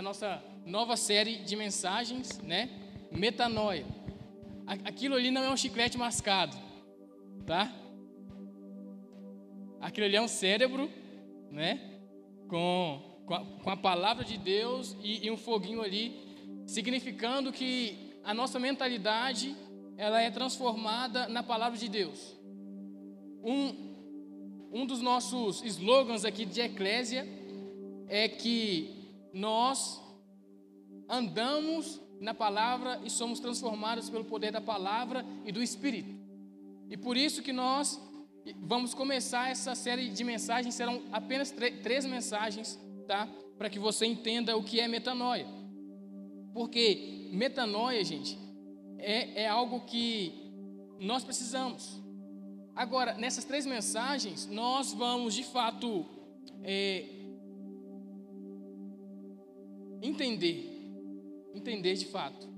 a nossa nova série de mensagens, né? Metanoia. Aquilo ali não é um chiclete mascado, tá? Aquilo ali é um cérebro, né? Com, com, a, com a palavra de Deus e, e um foguinho ali, significando que a nossa mentalidade ela é transformada na palavra de Deus. Um, um dos nossos slogans aqui de Eclésia é que nós andamos na palavra e somos transformados pelo poder da palavra e do Espírito. E por isso que nós vamos começar essa série de mensagens, serão apenas três mensagens, tá? Para que você entenda o que é metanoia. Porque metanoia, gente, é, é algo que nós precisamos. Agora, nessas três mensagens, nós vamos de fato é, entender, entender de fato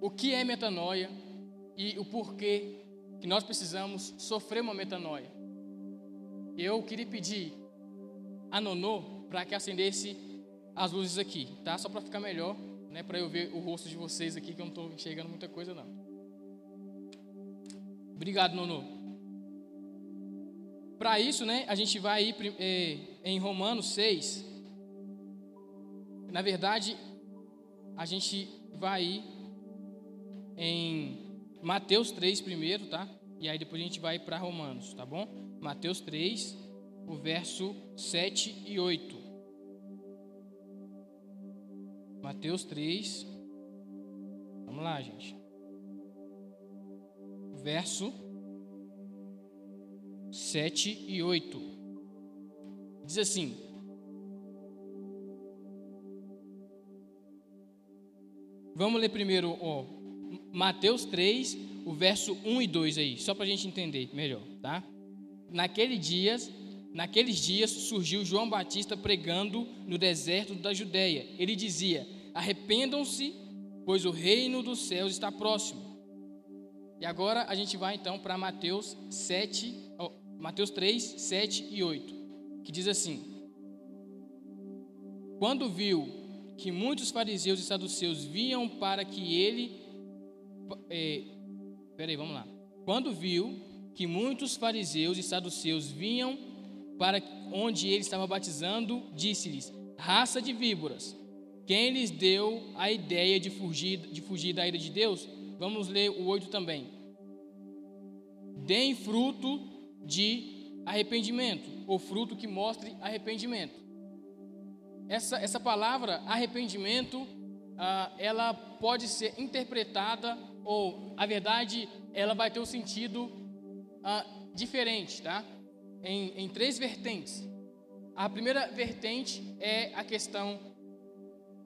o que é metanoia e o porquê que nós precisamos sofrer uma metanoia. Eu queria pedir a Nonô para que acendesse as luzes aqui, tá? Só para ficar melhor, né? Para eu ver o rosto de vocês aqui, que eu não estou enxergando muita coisa não. Obrigado, Nonô. Para isso, né? A gente vai ir é, em Romanos 6, na verdade, a gente vai em Mateus 3 primeiro, tá? E aí depois a gente vai para Romanos, tá bom? Mateus 3, o verso 7 e 8. Mateus 3. Vamos lá, gente. Verso 7 e 8. Diz assim: Vamos ler primeiro ó, Mateus 3, o verso 1 e 2 aí, só para a gente entender melhor, tá? Naquele dias, naqueles dias surgiu João Batista pregando no deserto da Judéia. Ele dizia: Arrependam-se, pois o reino dos céus está próximo. E agora a gente vai então para Mateus 7, ó, Mateus 3, 7 e 8, que diz assim: Quando viu que muitos fariseus e saduceus viam para que ele. É, peraí, vamos lá. Quando viu que muitos fariseus e saduceus vinham para onde ele estava batizando, disse-lhes: Raça de víboras, quem lhes deu a ideia de fugir, de fugir da ira de Deus? Vamos ler o 8 também. Deem fruto de arrependimento, ou fruto que mostre arrependimento essa, essa palavra arrependimento, ah, ela pode ser interpretada, ou a verdade, ela vai ter um sentido ah, diferente, tá? Em, em três vertentes. A primeira vertente é a questão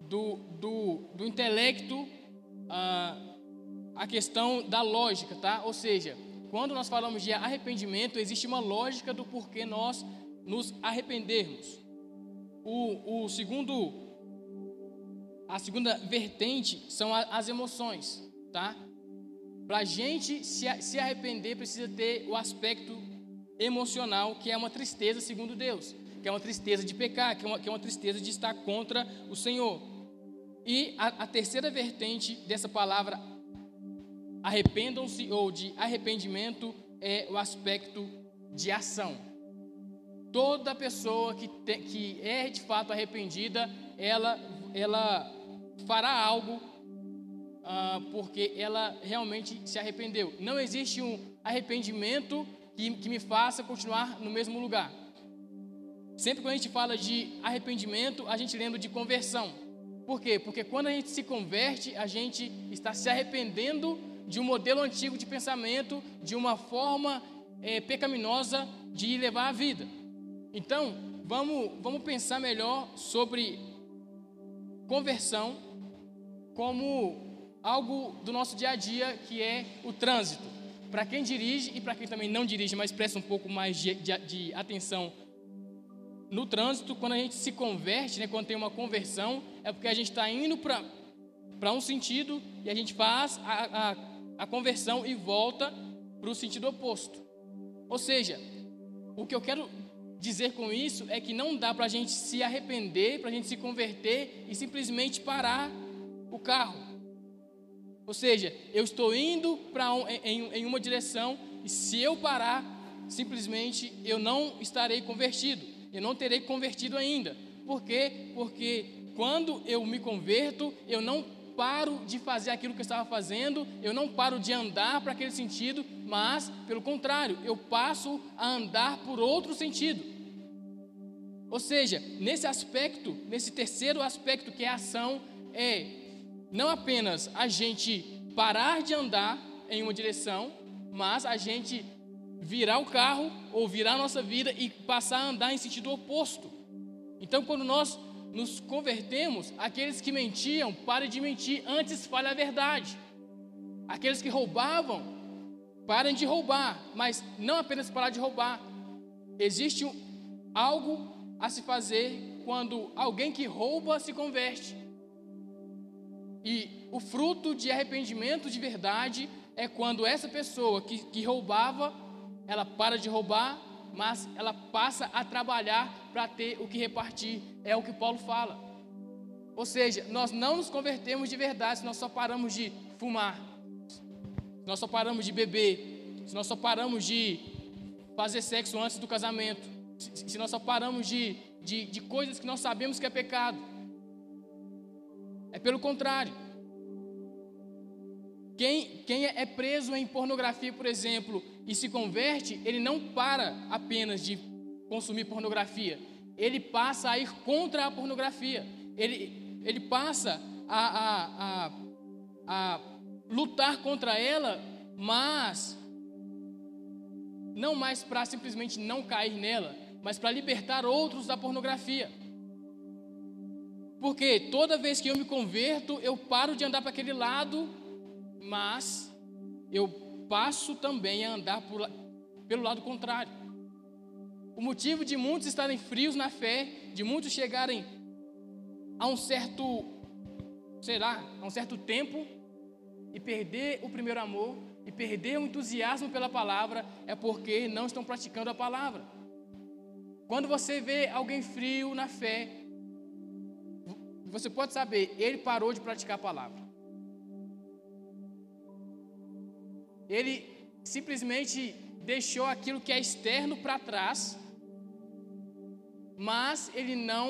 do, do, do intelecto, ah, a questão da lógica, tá? Ou seja, quando nós falamos de arrependimento, existe uma lógica do porquê nós nos arrependermos. O, o segundo, a segunda vertente são as emoções, tá? Para a gente se, se arrepender, precisa ter o aspecto emocional, que é uma tristeza segundo Deus, que é uma tristeza de pecar, que é uma, que é uma tristeza de estar contra o Senhor. E a, a terceira vertente dessa palavra, arrependam-se, ou de arrependimento, é o aspecto de ação. Toda pessoa que, te, que é de fato arrependida, ela, ela fará algo ah, porque ela realmente se arrependeu. Não existe um arrependimento que, que me faça continuar no mesmo lugar. Sempre quando a gente fala de arrependimento, a gente lembra de conversão. Por quê? Porque quando a gente se converte, a gente está se arrependendo de um modelo antigo de pensamento, de uma forma é, pecaminosa de levar a vida. Então, vamos, vamos pensar melhor sobre conversão como algo do nosso dia a dia, que é o trânsito. Para quem dirige e para quem também não dirige, mas presta um pouco mais de, de, de atenção no trânsito, quando a gente se converte, né, quando tem uma conversão, é porque a gente está indo para um sentido e a gente faz a, a, a conversão e volta para o sentido oposto. Ou seja, o que eu quero dizer com isso é que não dá para a gente se arrepender, para a gente se converter e simplesmente parar o carro. Ou seja, eu estou indo para um, em, em uma direção e se eu parar, simplesmente eu não estarei convertido. Eu não terei convertido ainda. Por quê? Porque quando eu me converto, eu não paro de fazer aquilo que eu estava fazendo, eu não paro de andar para aquele sentido, mas, pelo contrário, eu passo a andar por outro sentido. Ou seja, nesse aspecto, nesse terceiro aspecto que é a ação, é não apenas a gente parar de andar em uma direção, mas a gente virar o carro ou virar a nossa vida e passar a andar em sentido oposto. Então, quando nós nos convertemos, aqueles que mentiam, parem de mentir, antes fale a verdade. Aqueles que roubavam, parem de roubar, mas não apenas parar de roubar. Existe algo a se fazer quando alguém que rouba se converte. E o fruto de arrependimento de verdade é quando essa pessoa que, que roubava, ela para de roubar, mas ela passa a trabalhar para ter o que repartir. É o que Paulo fala. Ou seja, nós não nos convertemos de verdade se nós só paramos de fumar, se nós só paramos de beber, se nós só paramos de fazer sexo antes do casamento, se nós só paramos de, de, de coisas que nós sabemos que é pecado. É pelo contrário. Quem, quem é preso em pornografia, por exemplo, e se converte, ele não para apenas de consumir pornografia, ele passa a ir contra a pornografia, ele, ele passa a, a, a, a lutar contra ela, mas não mais para simplesmente não cair nela, mas para libertar outros da pornografia. Porque toda vez que eu me converto, eu paro de andar para aquele lado, mas eu passo também a andar por, pelo lado contrário. O motivo de muitos estarem frios na fé, de muitos chegarem a um certo, será, a um certo tempo e perder o primeiro amor e perder o entusiasmo pela palavra, é porque não estão praticando a palavra. Quando você vê alguém frio na fé, você pode saber, ele parou de praticar a palavra. Ele simplesmente deixou aquilo que é externo para trás, mas ele não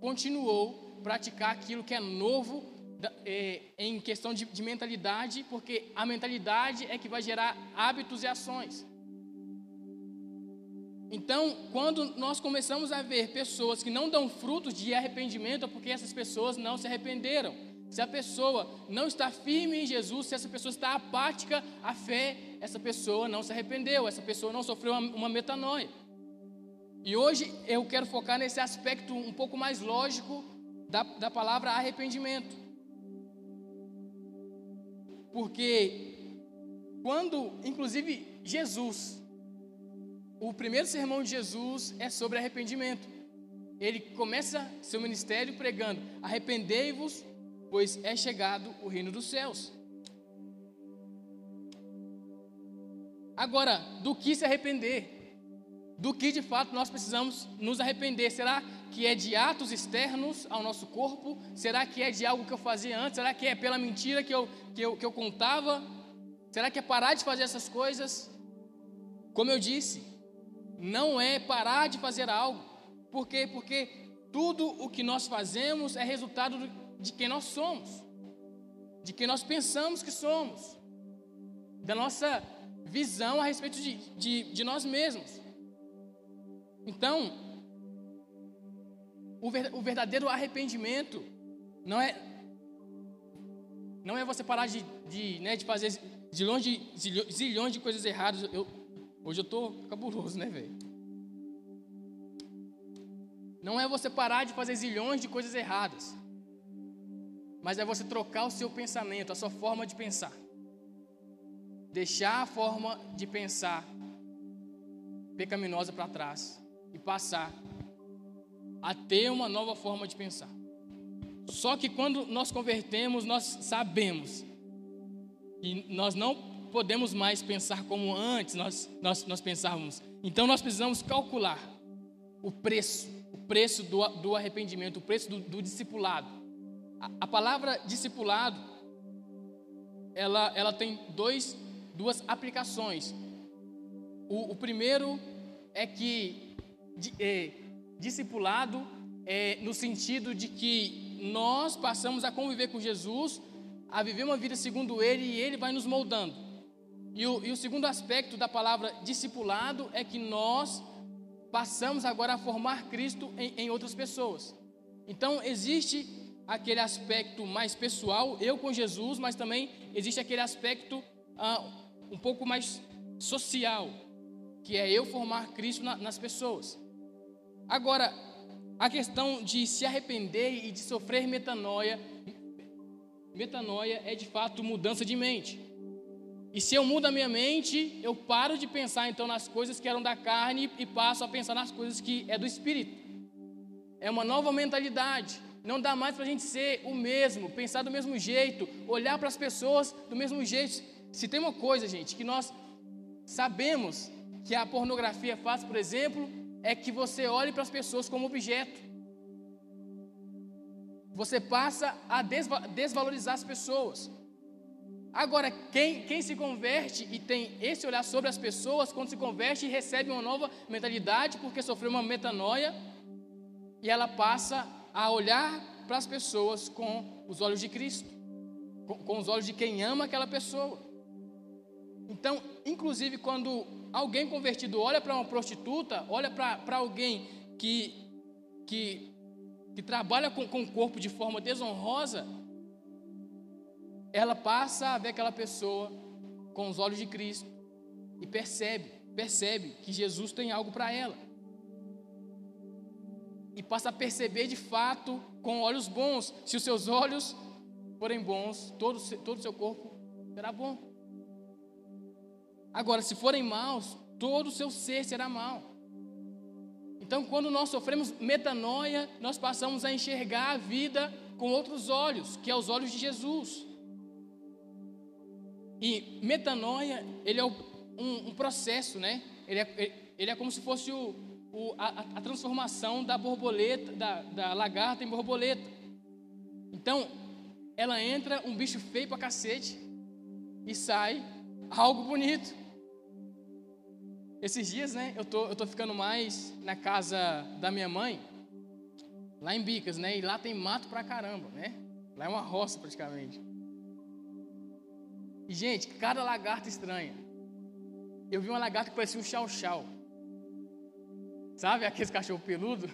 continuou praticar aquilo que é novo é, em questão de, de mentalidade, porque a mentalidade é que vai gerar hábitos e ações. Então, quando nós começamos a ver pessoas que não dão frutos de arrependimento, é porque essas pessoas não se arrependeram. Se a pessoa não está firme em Jesus, se essa pessoa está apática à fé, essa pessoa não se arrependeu, essa pessoa não sofreu uma, uma metanoia. E hoje eu quero focar nesse aspecto um pouco mais lógico da, da palavra arrependimento. Porque quando, inclusive, Jesus o primeiro sermão de Jesus é sobre arrependimento. Ele começa seu ministério pregando: Arrependei-vos, pois é chegado o reino dos céus. Agora, do que se arrepender? Do que de fato nós precisamos nos arrepender? Será que é de atos externos ao nosso corpo? Será que é de algo que eu fazia antes? Será que é pela mentira que eu, que eu, que eu contava? Será que é parar de fazer essas coisas? Como eu disse, não é parar de fazer algo. Por quê? Porque tudo o que nós fazemos é resultado de quem nós somos, de quem nós pensamos que somos, da nossa visão a respeito de, de, de nós mesmos. Então, o, ver, o verdadeiro arrependimento não é não é você parar de, de, né, de fazer zilhões de, zilhões de coisas erradas. Eu, Hoje eu tô cabuloso, né, velho? Não é você parar de fazer zilhões de coisas erradas, mas é você trocar o seu pensamento, a sua forma de pensar. Deixar a forma de pensar pecaminosa para trás e passar a ter uma nova forma de pensar. Só que quando nós convertemos, nós sabemos que nós não podemos mais pensar como antes nós, nós, nós pensávamos. Então nós precisamos calcular o preço, o preço do, do arrependimento, o preço do, do discipulado. A, palavra discipulado, ela, ela tem dois, duas aplicações. O, o primeiro é que é, discipulado é no sentido de que nós passamos a conviver com Jesus, a viver uma vida segundo Ele e Ele vai nos moldando. E o, e o segundo aspecto da palavra discipulado é que nós passamos agora a formar Cristo em, em outras pessoas. Então, existe aquele aspecto mais pessoal, eu com Jesus, mas também existe aquele aspecto ah, um pouco mais social, que é eu formar Cristo na, nas pessoas. Agora, a questão de se arrepender e de sofrer metanoia, metanoia é de fato mudança de mente. E se eu mudo a minha mente, eu paro de pensar então nas coisas que eram da carne e passo a pensar nas coisas que é do espírito. É uma nova mentalidade. Não dá mais para a gente ser o mesmo, pensar do mesmo jeito, olhar para as pessoas do mesmo jeito. Se tem uma coisa, gente, que nós sabemos que a pornografia faz, por exemplo, é que você olhe para as pessoas como objeto. Você passa a desvalorizar as pessoas. Agora, quem, quem se converte e tem esse olhar sobre as pessoas, quando se converte recebe uma nova mentalidade, porque sofreu uma metanoia, e ela passa a olhar para as pessoas com os olhos de Cristo, com, com os olhos de quem ama aquela pessoa. Então, inclusive, quando alguém convertido olha para uma prostituta, olha para alguém que, que, que trabalha com, com o corpo de forma desonrosa, ela passa a ver aquela pessoa com os olhos de Cristo e percebe, percebe que Jesus tem algo para ela. E passa a perceber de fato com olhos bons. Se os seus olhos forem bons, todo, todo o seu corpo será bom. Agora, se forem maus, todo o seu ser será mau. Então, quando nós sofremos metanoia, nós passamos a enxergar a vida com outros olhos, que é os olhos de Jesus. E metanoia, ele é um, um processo, né? Ele é, ele é como se fosse o, o, a, a, transformação da borboleta, da, da lagarta em borboleta. Então, ela entra um bicho feio pra cacete e sai algo bonito. Esses dias, né, eu tô, eu tô ficando mais na casa da minha mãe, lá em Bicas, né? E lá tem mato pra caramba, né? Lá é uma roça praticamente. E, gente, cada lagarta estranha. Eu vi uma lagarta que parecia um chau-chau. Sabe aqueles cachorro peludo?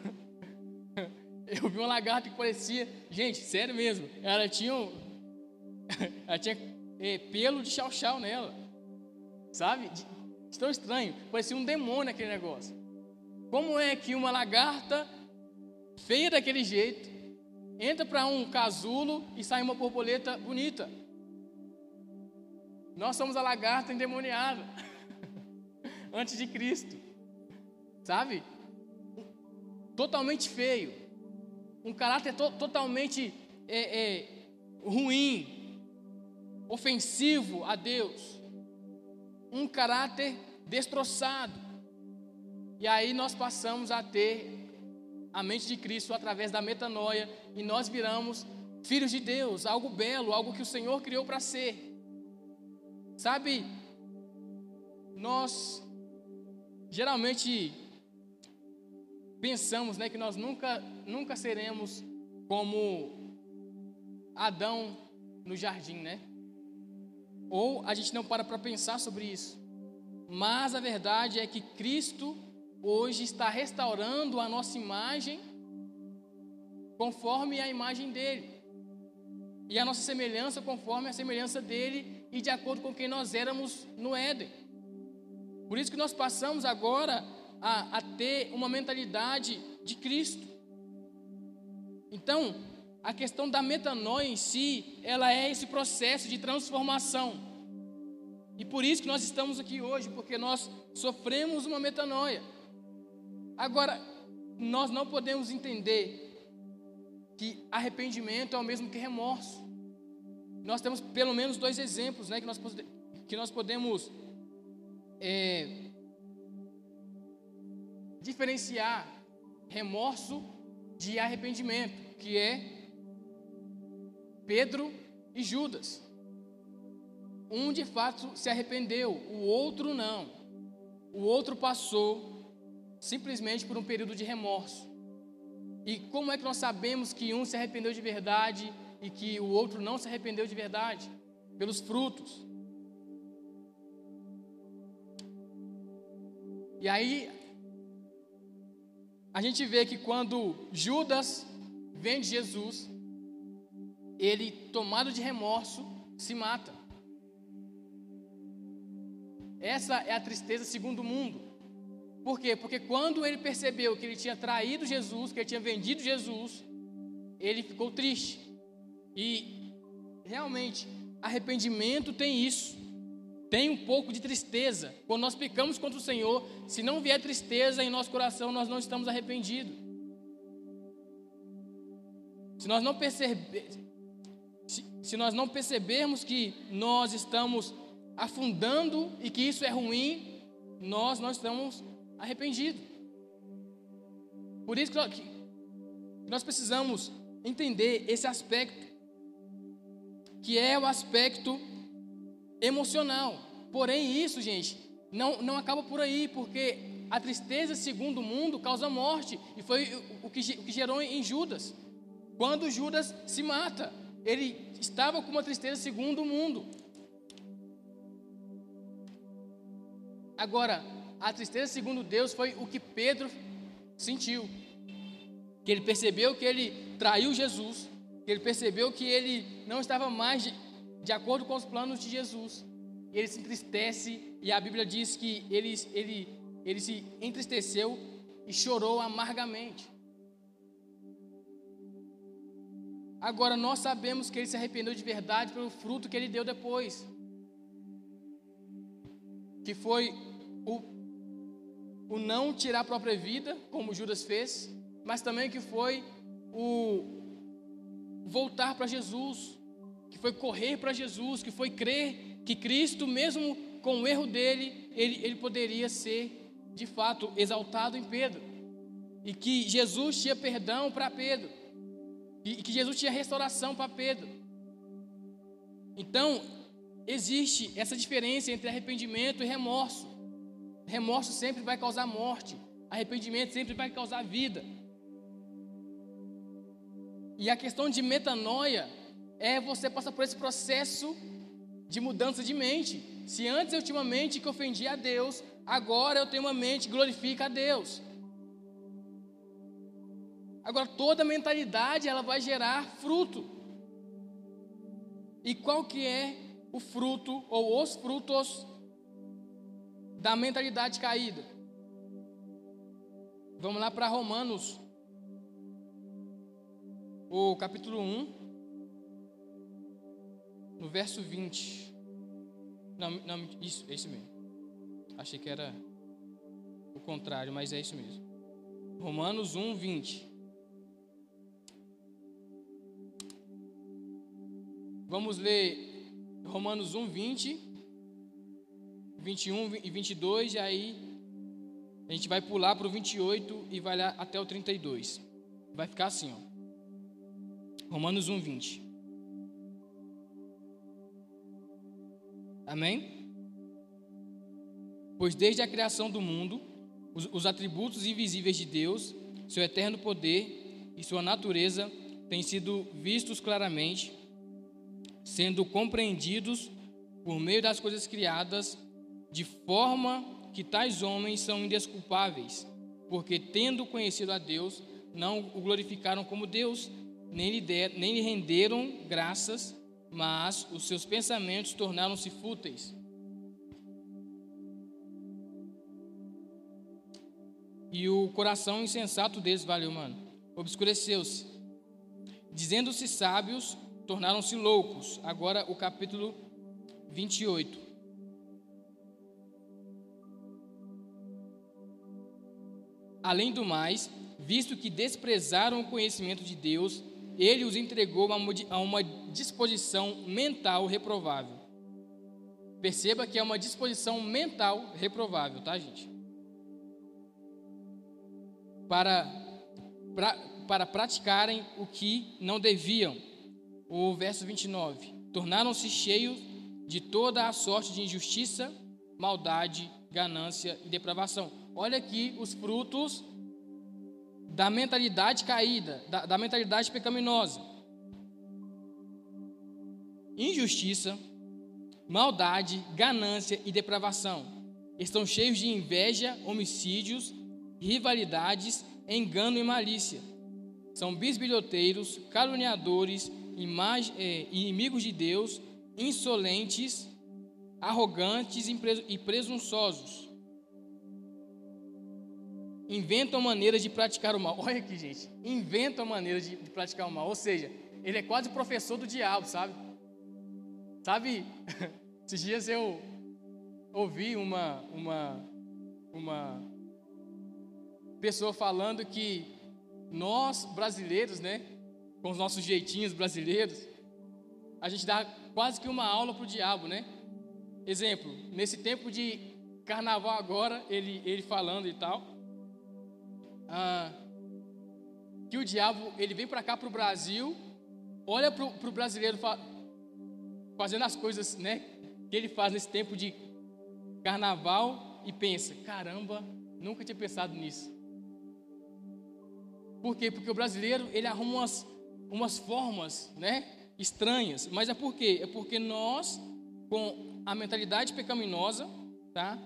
Eu vi uma lagarta que parecia. Gente, sério mesmo. Ela tinha. Um... ela tinha é, pelo de chau-chau nela. Sabe? Tão estranho. Parecia um demônio aquele negócio. Como é que uma lagarta feia daquele jeito entra para um casulo e sai uma borboleta bonita? Nós somos a lagarta endemoniada antes de Cristo, sabe? Totalmente feio, um caráter to totalmente é, é, ruim, ofensivo a Deus, um caráter destroçado. E aí nós passamos a ter a mente de Cristo através da metanoia e nós viramos filhos de Deus, algo belo, algo que o Senhor criou para ser. Sabe, nós geralmente pensamos né, que nós nunca, nunca seremos como Adão no jardim, né? Ou a gente não para para pensar sobre isso. Mas a verdade é que Cristo hoje está restaurando a nossa imagem conforme a imagem dele. E a nossa semelhança conforme a semelhança dele e de acordo com quem nós éramos no Éden. Por isso que nós passamos agora a, a ter uma mentalidade de Cristo. Então, a questão da metanoia em si, ela é esse processo de transformação. E por isso que nós estamos aqui hoje, porque nós sofremos uma metanoia. Agora, nós não podemos entender que arrependimento é o mesmo que remorso nós temos pelo menos dois exemplos né, que, nós, que nós podemos é, diferenciar remorso de arrependimento, que é Pedro e Judas. Um de fato se arrependeu, o outro não. O outro passou simplesmente por um período de remorso. E como é que nós sabemos que um se arrependeu de verdade e que o outro não se arrependeu de verdade? Pelos frutos. E aí, a gente vê que quando Judas vende Jesus, ele, tomado de remorso, se mata. Essa é a tristeza segundo o mundo. Por quê? Porque quando ele percebeu que ele tinha traído Jesus, que ele tinha vendido Jesus, ele ficou triste. E realmente, arrependimento tem isso. Tem um pouco de tristeza. Quando nós pecamos contra o Senhor, se não vier tristeza em nosso coração, nós não estamos arrependidos. Se nós não se, se nós não percebermos que nós estamos afundando e que isso é ruim, nós não estamos arrependido. Por isso que nós precisamos entender esse aspecto, que é o aspecto emocional. Porém, isso, gente, não, não acaba por aí, porque a tristeza, segundo o mundo, causa morte, e foi o que, o que gerou em Judas. Quando Judas se mata, ele estava com uma tristeza segundo o mundo. Agora, a tristeza, segundo Deus, foi o que Pedro sentiu. Que ele percebeu que ele traiu Jesus, que ele percebeu que ele não estava mais de, acordo com os planos de Jesus. Ele se entristece e a Bíblia diz que ele, ele, ele se entristeceu e chorou amargamente. Agora nós sabemos que ele se arrependeu de verdade pelo fruto que ele deu depois. Que foi o o não tirar a própria vida, como Judas fez, mas também que foi o voltar para Jesus, que foi correr para Jesus, que foi crer que Cristo, mesmo com o erro dele, ele, ele poderia ser de fato exaltado em Pedro, e que Jesus tinha perdão para Pedro, e que Jesus tinha restauração para Pedro. Então, existe essa diferença entre arrependimento e remorso. Remorso sempre vai causar morte, arrependimento sempre vai causar vida. E a questão de metanoia é você passar por esse processo de mudança de mente. Se antes eu tinha uma mente que ofendia a Deus, agora eu tenho uma mente que glorifica a Deus. Agora toda mentalidade ela vai gerar fruto. E qual que é o fruto ou os frutos da mentalidade caída. Vamos lá para Romanos, o capítulo 1, no verso 20. Não, não, isso, é isso mesmo. Achei que era o contrário, mas é isso mesmo. Romanos 1, 20. Vamos ler Romanos 1, 20 21 e 22, e aí a gente vai pular para o 28 e vai lá até o 32. Vai ficar assim, ó. Romanos 1, 20. Amém? Pois desde a criação do mundo, os, os atributos invisíveis de Deus, seu eterno poder e sua natureza têm sido vistos claramente, sendo compreendidos por meio das coisas criadas de forma que tais homens são indesculpáveis, porque tendo conhecido a Deus, não o glorificaram como Deus, nem lhe, der, nem lhe renderam graças, mas os seus pensamentos tornaram-se fúteis. E o coração insensato deles, valeu, mano, obscureceu-se. Dizendo-se sábios, tornaram-se loucos. Agora o capítulo 28. Além do mais, visto que desprezaram o conhecimento de Deus, ele os entregou a uma disposição mental reprovável. Perceba que é uma disposição mental reprovável, tá, gente? Para pra, para praticarem o que não deviam. O verso 29. Tornaram-se cheios de toda a sorte de injustiça, maldade, ganância e depravação. Olha aqui os frutos da mentalidade caída, da, da mentalidade pecaminosa: injustiça, maldade, ganância e depravação. Estão cheios de inveja, homicídios, rivalidades, engano e malícia. São bisbilhoteiros, caluniadores, é, inimigos de Deus, insolentes, arrogantes e presunçosos. Inventam maneiras de praticar o mal. Olha aqui, gente. Inventam maneiras de, de praticar o mal. Ou seja, ele é quase professor do diabo, sabe? Sabe? Esses dias eu ouvi uma, uma, uma pessoa falando que nós, brasileiros, né? Com os nossos jeitinhos brasileiros, a gente dá quase que uma aula para o diabo, né? Exemplo, nesse tempo de carnaval agora, ele, ele falando e tal, ah, que o diabo ele vem para cá para o Brasil, olha para o brasileiro fa, fazendo as coisas, né? Que ele faz nesse tempo de carnaval e pensa, caramba, nunca tinha pensado nisso. Por quê? Porque o brasileiro ele arruma umas, umas formas, né? Estranhas. Mas é por quê? É porque nós, com a mentalidade pecaminosa, tá?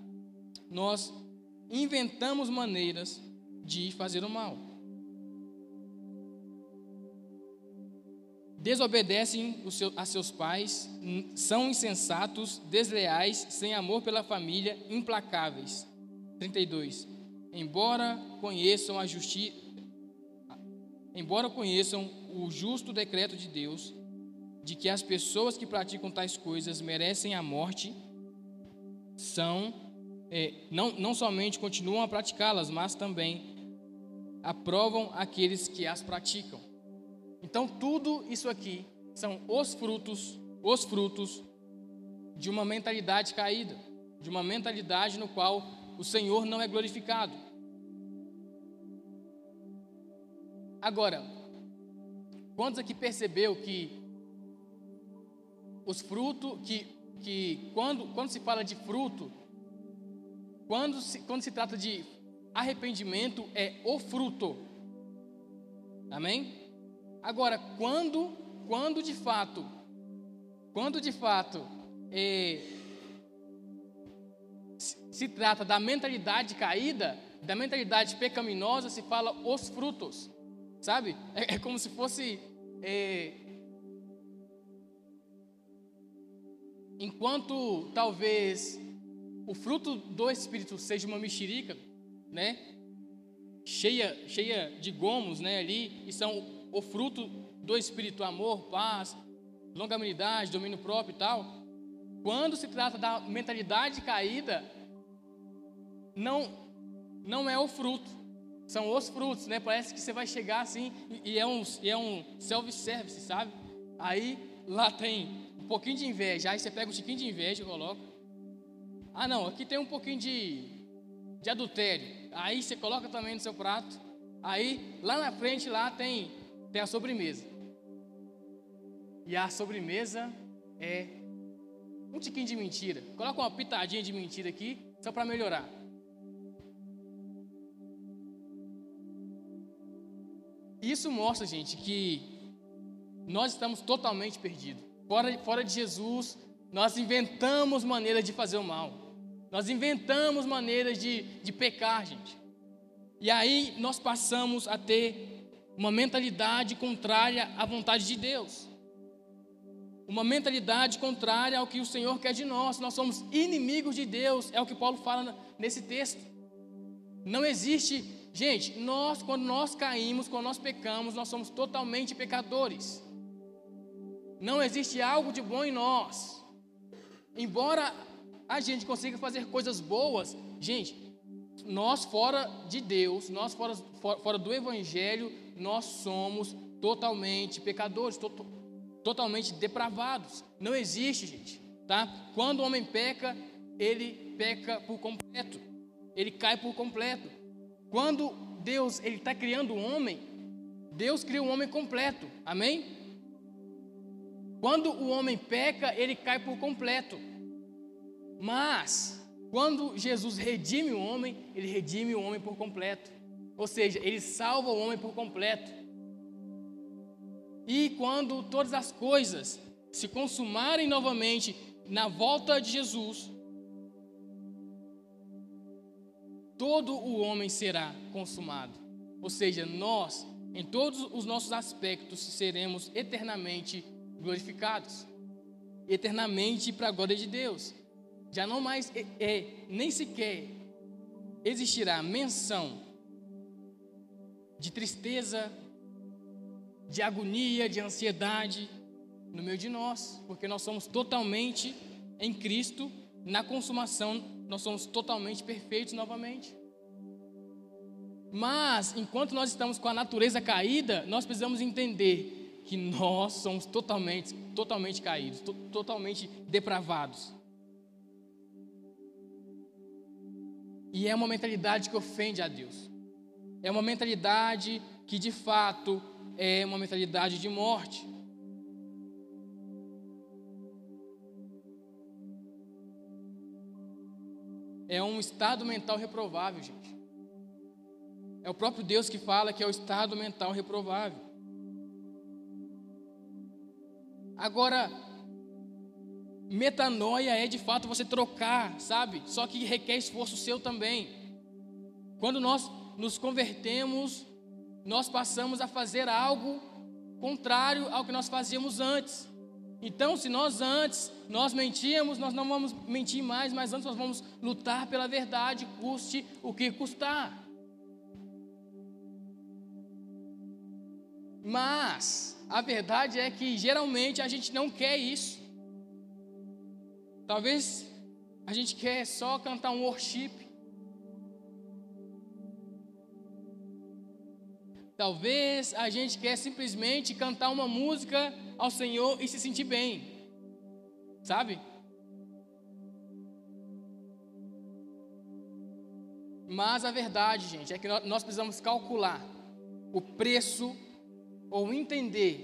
Nós inventamos maneiras de fazer o mal. Desobedecem a seus pais, são insensatos, desleais, sem amor pela família, implacáveis. 32. Embora conheçam a justiça, embora conheçam o justo decreto de Deus, de que as pessoas que praticam tais coisas merecem a morte, são é, não, não somente continuam a praticá-las, mas também aprovam aqueles que as praticam. Então, tudo isso aqui são os frutos, os frutos de uma mentalidade caída, de uma mentalidade no qual o Senhor não é glorificado. Agora, quantos aqui percebeu que os frutos, que, que quando, quando se fala de fruto, quando se, quando se trata de arrependimento, é o fruto. Amém? Agora, quando, quando de fato, quando de fato é, se, trata da mentalidade caída, da mentalidade pecaminosa, se fala os frutos, sabe? É, é como se fosse é, enquanto talvez o fruto do Espírito seja uma mexerica, né? Cheia, cheia de gomos, né? Ali e são o fruto do Espírito, amor, paz, longanimidade, domínio próprio e tal. Quando se trata da mentalidade caída, não não é o fruto, são os frutos, né? Parece que você vai chegar assim e é um, e é um self-service, sabe? Aí lá tem um pouquinho de inveja, aí você pega um tiquinho de inveja e coloca. Ah, não, aqui tem um pouquinho de, de adultério. Aí você coloca também no seu prato. Aí lá na frente lá tem tem a sobremesa. E a sobremesa é um tiquinho de mentira. Coloca uma pitadinha de mentira aqui, só para melhorar. Isso mostra, gente, que nós estamos totalmente perdidos. Fora, fora de Jesus, nós inventamos maneiras de fazer o mal. Nós inventamos maneiras de, de pecar, gente. E aí nós passamos a ter uma mentalidade contrária à vontade de Deus. Uma mentalidade contrária ao que o Senhor quer de nós. Nós somos inimigos de Deus, é o que Paulo fala nesse texto. Não existe, gente, nós quando nós caímos, quando nós pecamos, nós somos totalmente pecadores. Não existe algo de bom em nós. Embora a gente consiga fazer coisas boas, gente, nós fora de Deus, nós fora, fora do Evangelho, nós somos totalmente pecadores, to totalmente depravados. Não existe, gente, tá? Quando o homem peca, ele peca por completo. Ele cai por completo. Quando Deus ele está criando o homem, Deus cria um homem completo. Amém? Quando o homem peca, ele cai por completo. Mas, quando Jesus redime o homem, ele redime o homem por completo. Ou seja, ele salva o homem por completo. E quando todas as coisas se consumarem novamente na volta de Jesus, todo o homem será consumado. Ou seja, nós, em todos os nossos aspectos, seremos eternamente glorificados eternamente para a glória de Deus. Já não mais é, é, nem sequer existirá menção de tristeza, de agonia, de ansiedade no meio de nós, porque nós somos totalmente em Cristo, na consumação, nós somos totalmente perfeitos novamente. Mas, enquanto nós estamos com a natureza caída, nós precisamos entender que nós somos totalmente, totalmente caídos, to totalmente depravados. E é uma mentalidade que ofende a Deus. É uma mentalidade que de fato é uma mentalidade de morte. É um estado mental reprovável, gente. É o próprio Deus que fala que é o estado mental reprovável. Agora, metanoia é de fato você trocar, sabe? Só que requer esforço seu também. Quando nós nos convertemos, nós passamos a fazer algo contrário ao que nós fazíamos antes. Então, se nós antes nós mentíamos, nós não vamos mentir mais, mas antes nós vamos lutar pela verdade, custe o que custar. Mas a verdade é que geralmente a gente não quer isso. Talvez a gente quer só cantar um worship. Talvez a gente quer simplesmente cantar uma música ao Senhor e se sentir bem. Sabe? Mas a verdade, gente, é que nós precisamos calcular o preço ou entender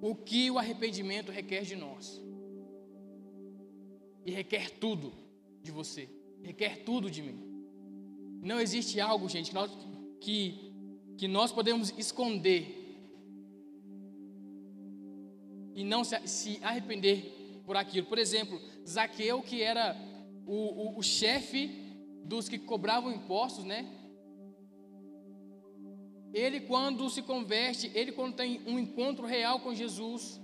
o que o arrependimento requer de nós. E requer tudo de você, requer tudo de mim. Não existe algo, gente, que nós, que, que nós podemos esconder e não se, se arrepender por aquilo. Por exemplo, Zaqueu, que era o, o, o chefe dos que cobravam impostos, né? Ele, quando se converte, ele, quando tem um encontro real com Jesus,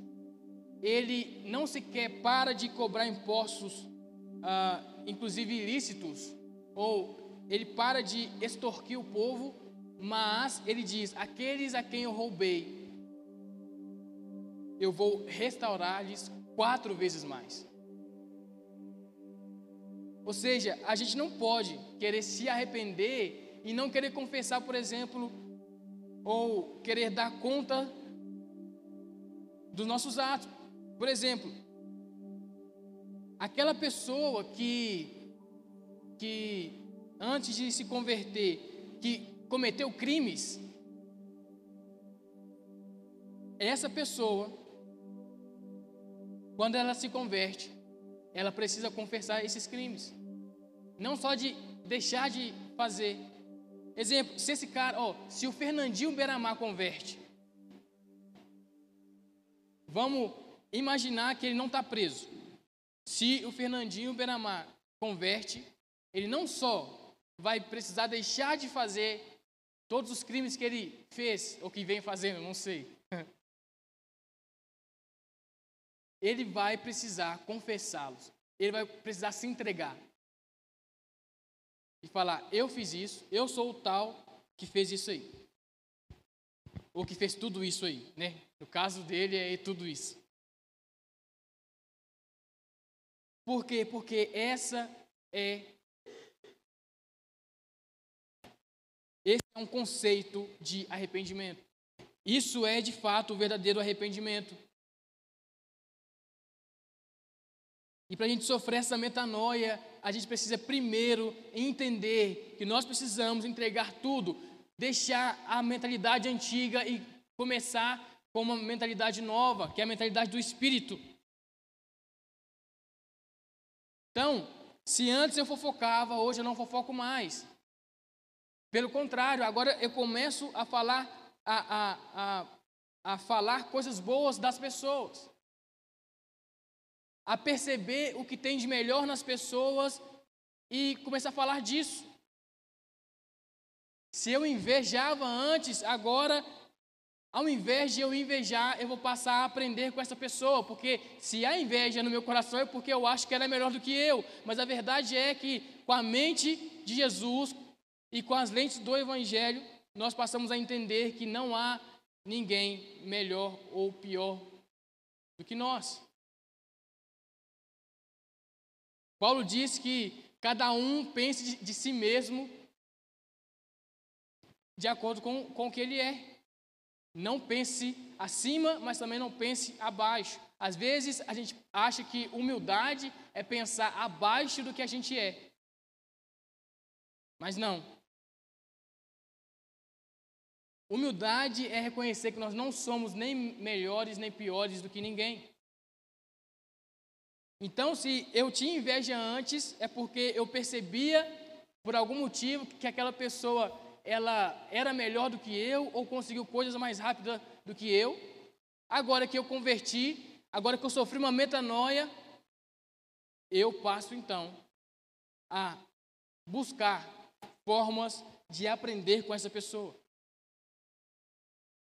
ele não sequer para de cobrar impostos, ah, inclusive ilícitos, ou ele para de extorquir o povo, mas ele diz: aqueles a quem eu roubei, eu vou restaurar-lhes quatro vezes mais. Ou seja, a gente não pode querer se arrepender e não querer confessar, por exemplo, ou querer dar conta dos nossos atos. Por exemplo, aquela pessoa que, que antes de se converter, que cometeu crimes, essa pessoa, quando ela se converte, ela precisa confessar esses crimes. Não só de deixar de fazer. Exemplo, se esse cara, ó, se o Fernandinho Beramar converte, vamos imaginar que ele não está preso. Se o Fernandinho Beramar converte, ele não só vai precisar deixar de fazer todos os crimes que ele fez, ou que vem fazendo, não sei. Ele vai precisar confessá-los. Ele vai precisar se entregar. E falar: Eu fiz isso, eu sou o tal que fez isso aí. Ou que fez tudo isso aí, né? No caso dele é tudo isso. Por quê? Porque essa é esse é um conceito de arrependimento. Isso é de fato o verdadeiro arrependimento. E para a gente sofrer essa metanoia, a gente precisa primeiro entender que nós precisamos entregar tudo. deixar a mentalidade antiga e começar com uma mentalidade nova, que é a mentalidade do espírito. Então, se antes eu fofocava, hoje eu não fofoco mais. Pelo contrário, agora eu começo a falar a, a, a, a falar coisas boas das pessoas, a perceber o que tem de melhor nas pessoas e começar a falar disso. Se eu invejava antes, agora, ao invés de eu invejar, eu vou passar a aprender com essa pessoa, porque se há inveja no meu coração é porque eu acho que ela é melhor do que eu, mas a verdade é que com a mente de Jesus e com as lentes do Evangelho, nós passamos a entender que não há ninguém melhor ou pior do que nós. Paulo diz que cada um pense de, de si mesmo de acordo com, com o que ele é. Não pense acima, mas também não pense abaixo. Às vezes a gente acha que humildade é pensar abaixo do que a gente é. Mas não. Humildade é reconhecer que nós não somos nem melhores nem piores do que ninguém. Então, se eu tinha inveja antes, é porque eu percebia, por algum motivo, que aquela pessoa ela era melhor do que eu ou conseguiu coisas mais rápidas do que eu. Agora que eu converti, agora que eu sofri uma metanoia, eu passo então a buscar formas de aprender com essa pessoa.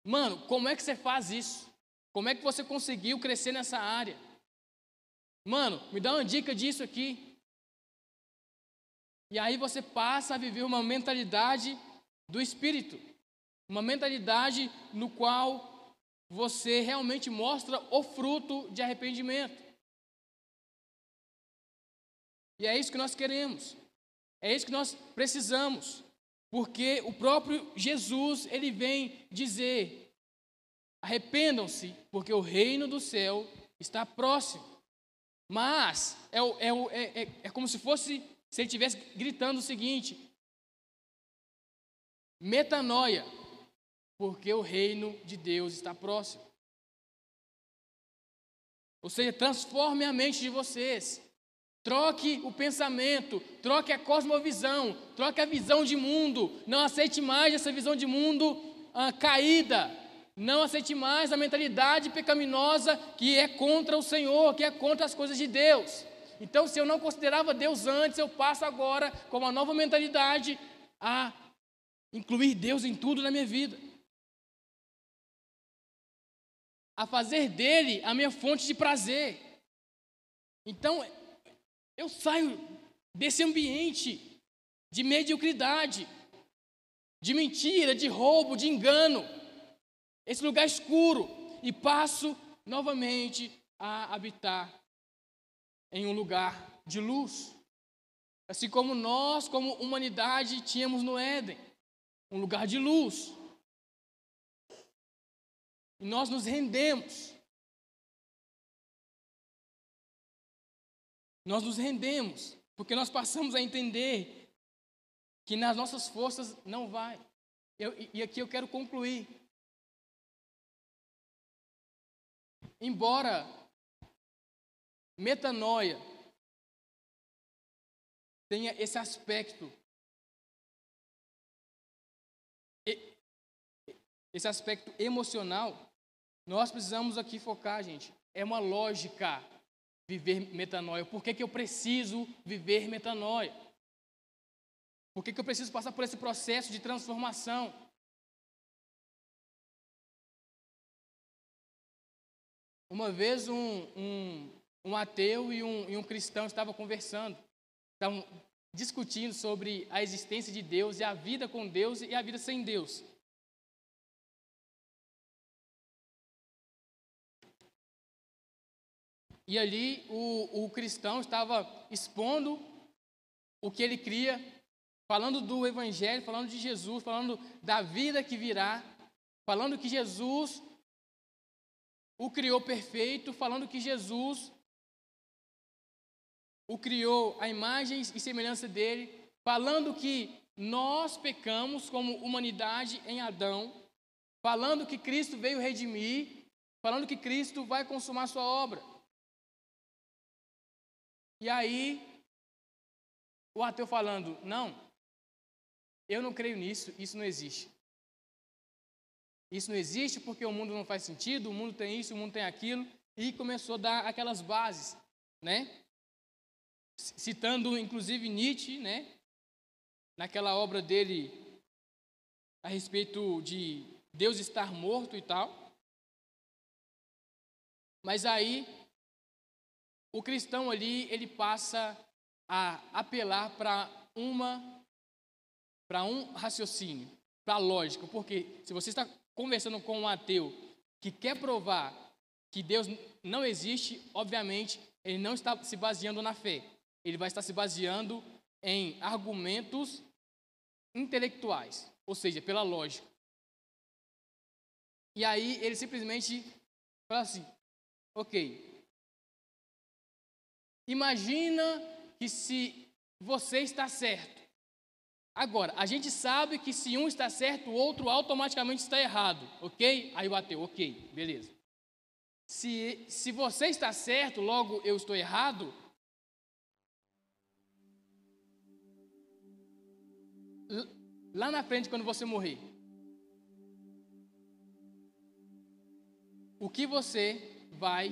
Mano, como é que você faz isso? Como é que você conseguiu crescer nessa área? Mano, me dá uma dica disso aqui. E aí você passa a viver uma mentalidade do espírito, uma mentalidade no qual você realmente mostra o fruto de arrependimento. E é isso que nós queremos. É isso que nós precisamos. Porque o próprio Jesus, ele vem dizer: arrependam-se, porque o reino do céu está próximo. Mas é, é, é, é, como se fosse, se ele estivesse gritando o seguinte: Metanoia, porque o reino de Deus está próximo. Ou seja, transforme a mente de vocês. Troque o pensamento, troque a cosmovisão, troque a visão de mundo. Não aceite mais essa visão de mundo ah, caída. Não aceite mais a mentalidade pecaminosa que é contra o Senhor, que é contra as coisas de Deus. Então, se eu não considerava Deus antes, eu passo agora, com uma nova mentalidade, a incluir Deus em tudo na minha vida, a fazer dele a minha fonte de prazer. Então, eu saio desse ambiente de mediocridade, de mentira, de roubo, de engano, esse lugar escuro, e passo novamente a habitar em um lugar de luz. Assim como nós, como humanidade, tínhamos no Éden um lugar de luz. E nós nos rendemos. Nós nos rendemos, porque nós passamos a entender que nas nossas forças não vai. Eu, e aqui eu quero concluir. Embora metanoia tenha esse aspecto esse aspecto emocional, nós precisamos aqui focar, gente. É uma lógica viver metanoia. Por que, que eu preciso viver metanoia? Por que, que eu preciso passar por esse processo de transformação? Uma vez um, um, um ateu e um, e um cristão estavam conversando, estavam discutindo sobre a existência de Deus e a vida com Deus e a vida sem Deus. E ali o, o cristão estava expondo o que ele cria, falando do Evangelho, falando de Jesus, falando da vida que virá, falando que Jesus o criou perfeito, falando que Jesus o criou a imagem e semelhança dele, falando que nós pecamos como humanidade em Adão, falando que Cristo veio redimir, falando que Cristo vai consumar sua obra. E aí, o ateu falando: não, eu não creio nisso, isso não existe. Isso não existe porque o mundo não faz sentido, o mundo tem isso, o mundo tem aquilo, e começou a dar aquelas bases, né? Citando inclusive Nietzsche, né? Naquela obra dele a respeito de Deus estar morto e tal. Mas aí o cristão ali, ele passa a apelar para uma para um raciocínio, para lógica, porque se você está conversando com um ateu que quer provar que Deus não existe, obviamente, ele não está se baseando na fé. Ele vai estar se baseando em argumentos intelectuais, ou seja, pela lógica. E aí ele simplesmente fala assim: ok, imagina que se você está certo, Agora, a gente sabe que se um está certo, o outro automaticamente está errado, ok? Aí o ateu, ok, beleza. Se, se você está certo, logo eu estou errado. Lá na frente, quando você morrer, o que você vai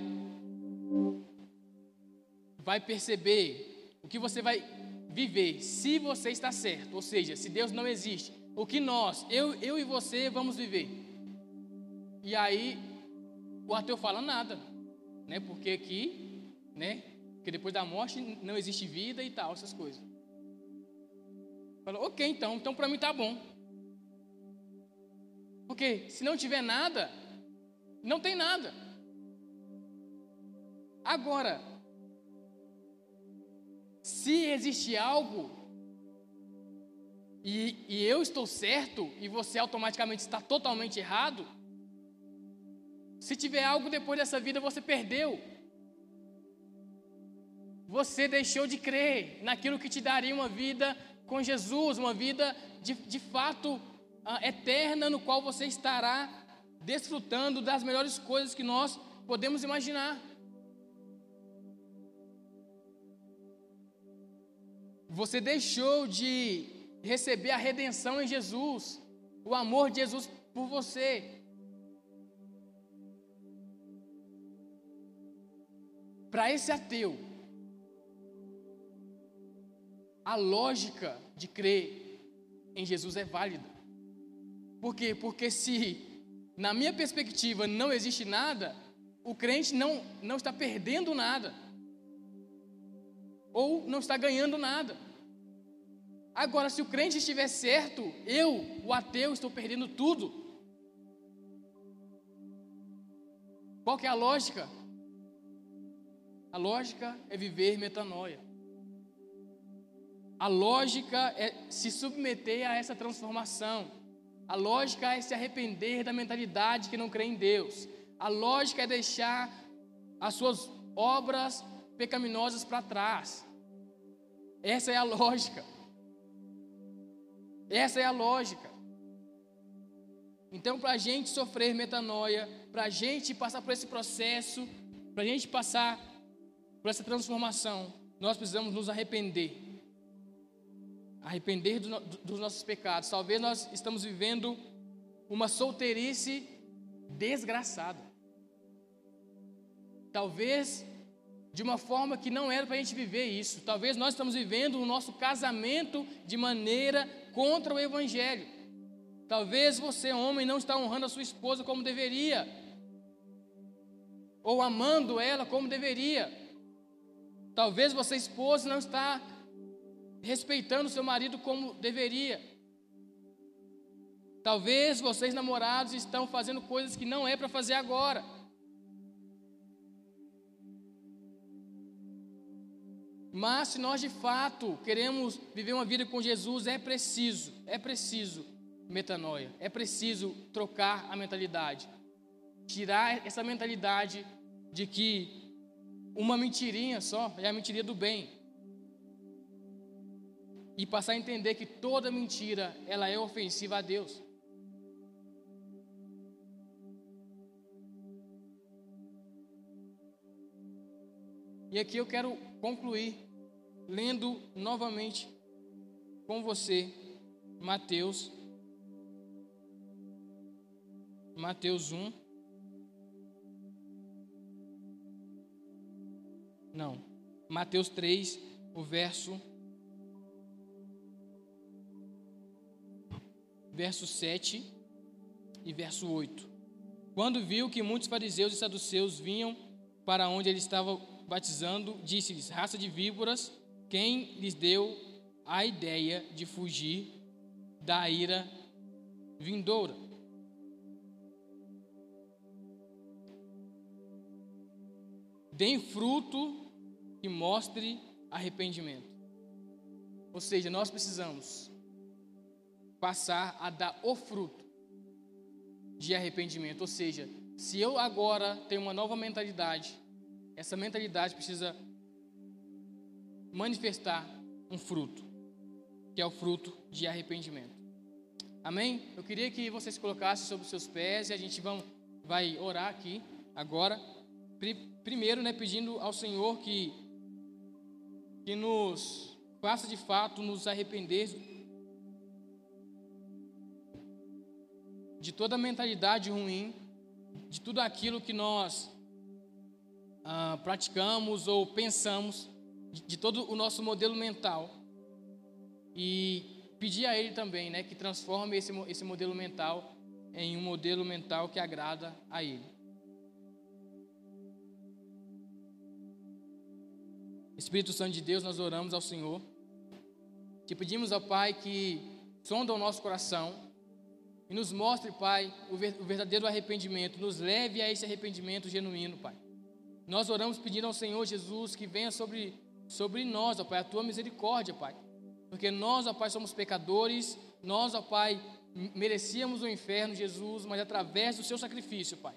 vai perceber, o que você vai viver se você está certo, ou seja, se Deus não existe, o que nós, eu, eu e você, vamos viver. E aí o ateu fala nada, né? Porque aqui, né? Porque depois da morte não existe vida e tal, essas coisas. Fala, ok, então, então para mim tá bom. Porque se não tiver nada, não tem nada. Agora, se existe algo e, e, eu estou certo e você automaticamente está totalmente errado, se tiver algo depois dessa vida, você perdeu. Você deixou de crer naquilo que te daria uma vida com Jesus, uma vida de, de fato uh, eterna, no qual você estará desfrutando das melhores coisas que nós podemos imaginar. Você deixou de receber a redenção em Jesus, o amor de Jesus por você. Para esse ateu, a lógica de crer em Jesus é válida. Por quê? Porque se, na minha perspectiva, não existe nada, o crente não, não está perdendo nada ou não está ganhando nada. Agora, se o crente estiver certo, eu, o ateu, estou perdendo tudo. Qual que é a lógica? A lógica é viver metanoia. A lógica é se submeter a essa transformação. A lógica é se arrepender da mentalidade que não crê em Deus. A lógica é deixar as suas obras pecaminosas para trás. Essa é a lógica. Essa é a lógica. Então, para a gente sofrer metanoia, para a gente passar por esse processo, para a gente passar por essa transformação, nós precisamos nos arrepender. Arrepender do, do, dos nossos pecados. Talvez nós estamos vivendo uma solteirice desgraçada. Talvez de uma forma que não era para a gente viver isso. Talvez nós estamos vivendo o nosso casamento de maneira contra o Evangelho. Talvez você, homem, não está honrando a sua esposa como deveria, ou amando ela como deveria. Talvez você, esposa, não está respeitando seu marido como deveria. Talvez vocês, namorados, estão fazendo coisas que não é para fazer agora. Mas se nós de fato queremos viver uma vida com Jesus, é preciso, é preciso metanoia, é preciso trocar a mentalidade. Tirar essa mentalidade de que uma mentirinha só é a mentirinha do bem. e passar a entender que toda mentira ela é ofensiva a Deus. E aqui eu quero concluir lendo novamente com você Mateus Mateus 1 Não. Mateus 3, o verso verso 7 e verso 8. Quando viu que muitos fariseus e saduceus vinham para onde ele estava batizando, disse-lhes: Raça de víboras, quem lhes deu a ideia de fugir da ira vindoura? Deem fruto que mostre arrependimento. Ou seja, nós precisamos passar a dar o fruto de arrependimento. Ou seja, se eu agora tenho uma nova mentalidade, essa mentalidade precisa manifestar um fruto, que é o fruto de arrependimento. Amém? Eu queria que vocês colocassem sobre os seus pés e a gente vão, vai orar aqui agora. Primeiro, né, pedindo ao Senhor que, que nos faça de fato nos arrepender de toda mentalidade ruim, de tudo aquilo que nós ah, praticamos ou pensamos, de, de, todo o nosso modelo mental. E pedir a Ele também né, que transforme esse, esse modelo mental em um modelo mental que agrada a Ele. Espírito Santo de Deus, nós oramos ao Senhor. Te pedimos ao Pai que sonda o nosso coração e nos mostre, Pai, o verdadeiro arrependimento. Nos leve a esse arrependimento genuíno, Pai. Nós oramos pedindo ao Senhor Jesus que venha sobre, sobre nós, ó Pai, a tua misericórdia, Pai. Porque nós, ó Pai, somos pecadores, nós, ó Pai, merecíamos o inferno, Jesus, mas através do seu sacrifício, Pai,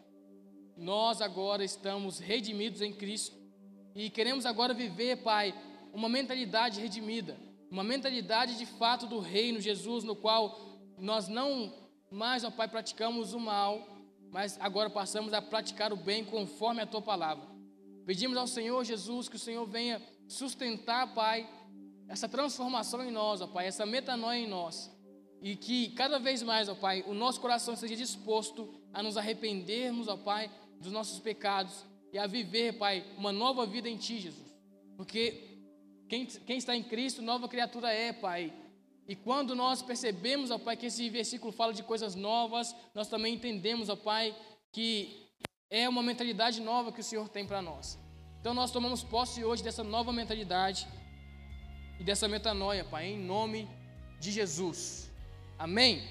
nós agora estamos redimidos em Cristo e queremos agora viver, Pai, uma mentalidade redimida, uma mentalidade de fato do reino, Jesus, no qual nós não mas, ó Pai, praticamos o mal, mas agora passamos a praticar o bem conforme a tua palavra. Pedimos ao Senhor Jesus que o Senhor venha sustentar, Pai, essa transformação em nós, ó Pai, essa metanoia em nós. E que cada vez mais, ó Pai, o nosso coração esteja disposto a nos arrependermos, ó Pai, dos nossos pecados e a viver, Pai, uma nova vida em Ti, Jesus. Porque quem, quem está em Cristo, nova criatura é, Pai. E quando nós percebemos, ó Pai, que esse versículo fala de coisas novas, nós também entendemos, ó Pai, que é uma mentalidade nova que o Senhor tem para nós. Então nós tomamos posse hoje dessa nova mentalidade e dessa metanoia, Pai, em nome de Jesus. Amém.